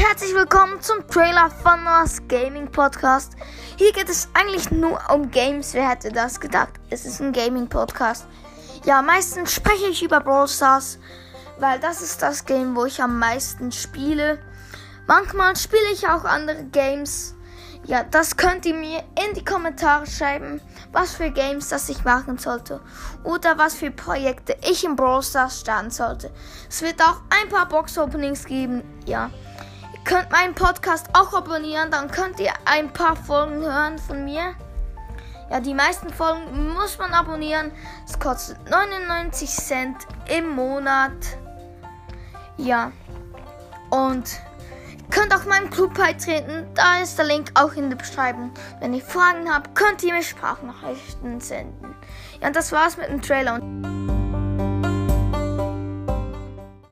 herzlich willkommen zum Trailer von Noahs Gaming Podcast. Hier geht es eigentlich nur um Games. Wer hätte das gedacht? Es ist ein Gaming Podcast. Ja, meistens spreche ich über Brawl Stars, weil das ist das Game, wo ich am meisten spiele. Manchmal spiele ich auch andere Games. Ja, das könnt ihr mir in die Kommentare schreiben, was für Games das ich machen sollte oder was für Projekte ich in Brawl Stars starten sollte. Es wird auch ein paar Box Openings geben. Ja, könnt meinen Podcast auch abonnieren, dann könnt ihr ein paar Folgen hören von mir. Ja, die meisten Folgen muss man abonnieren. Es kostet 99 Cent im Monat. Ja. Und könnt auch meinem Club beitreten. Da ist der Link auch in der Beschreibung. Wenn ihr Fragen habt, könnt ihr mir Sprachnachrichten senden. Ja, und das war's mit dem Trailer.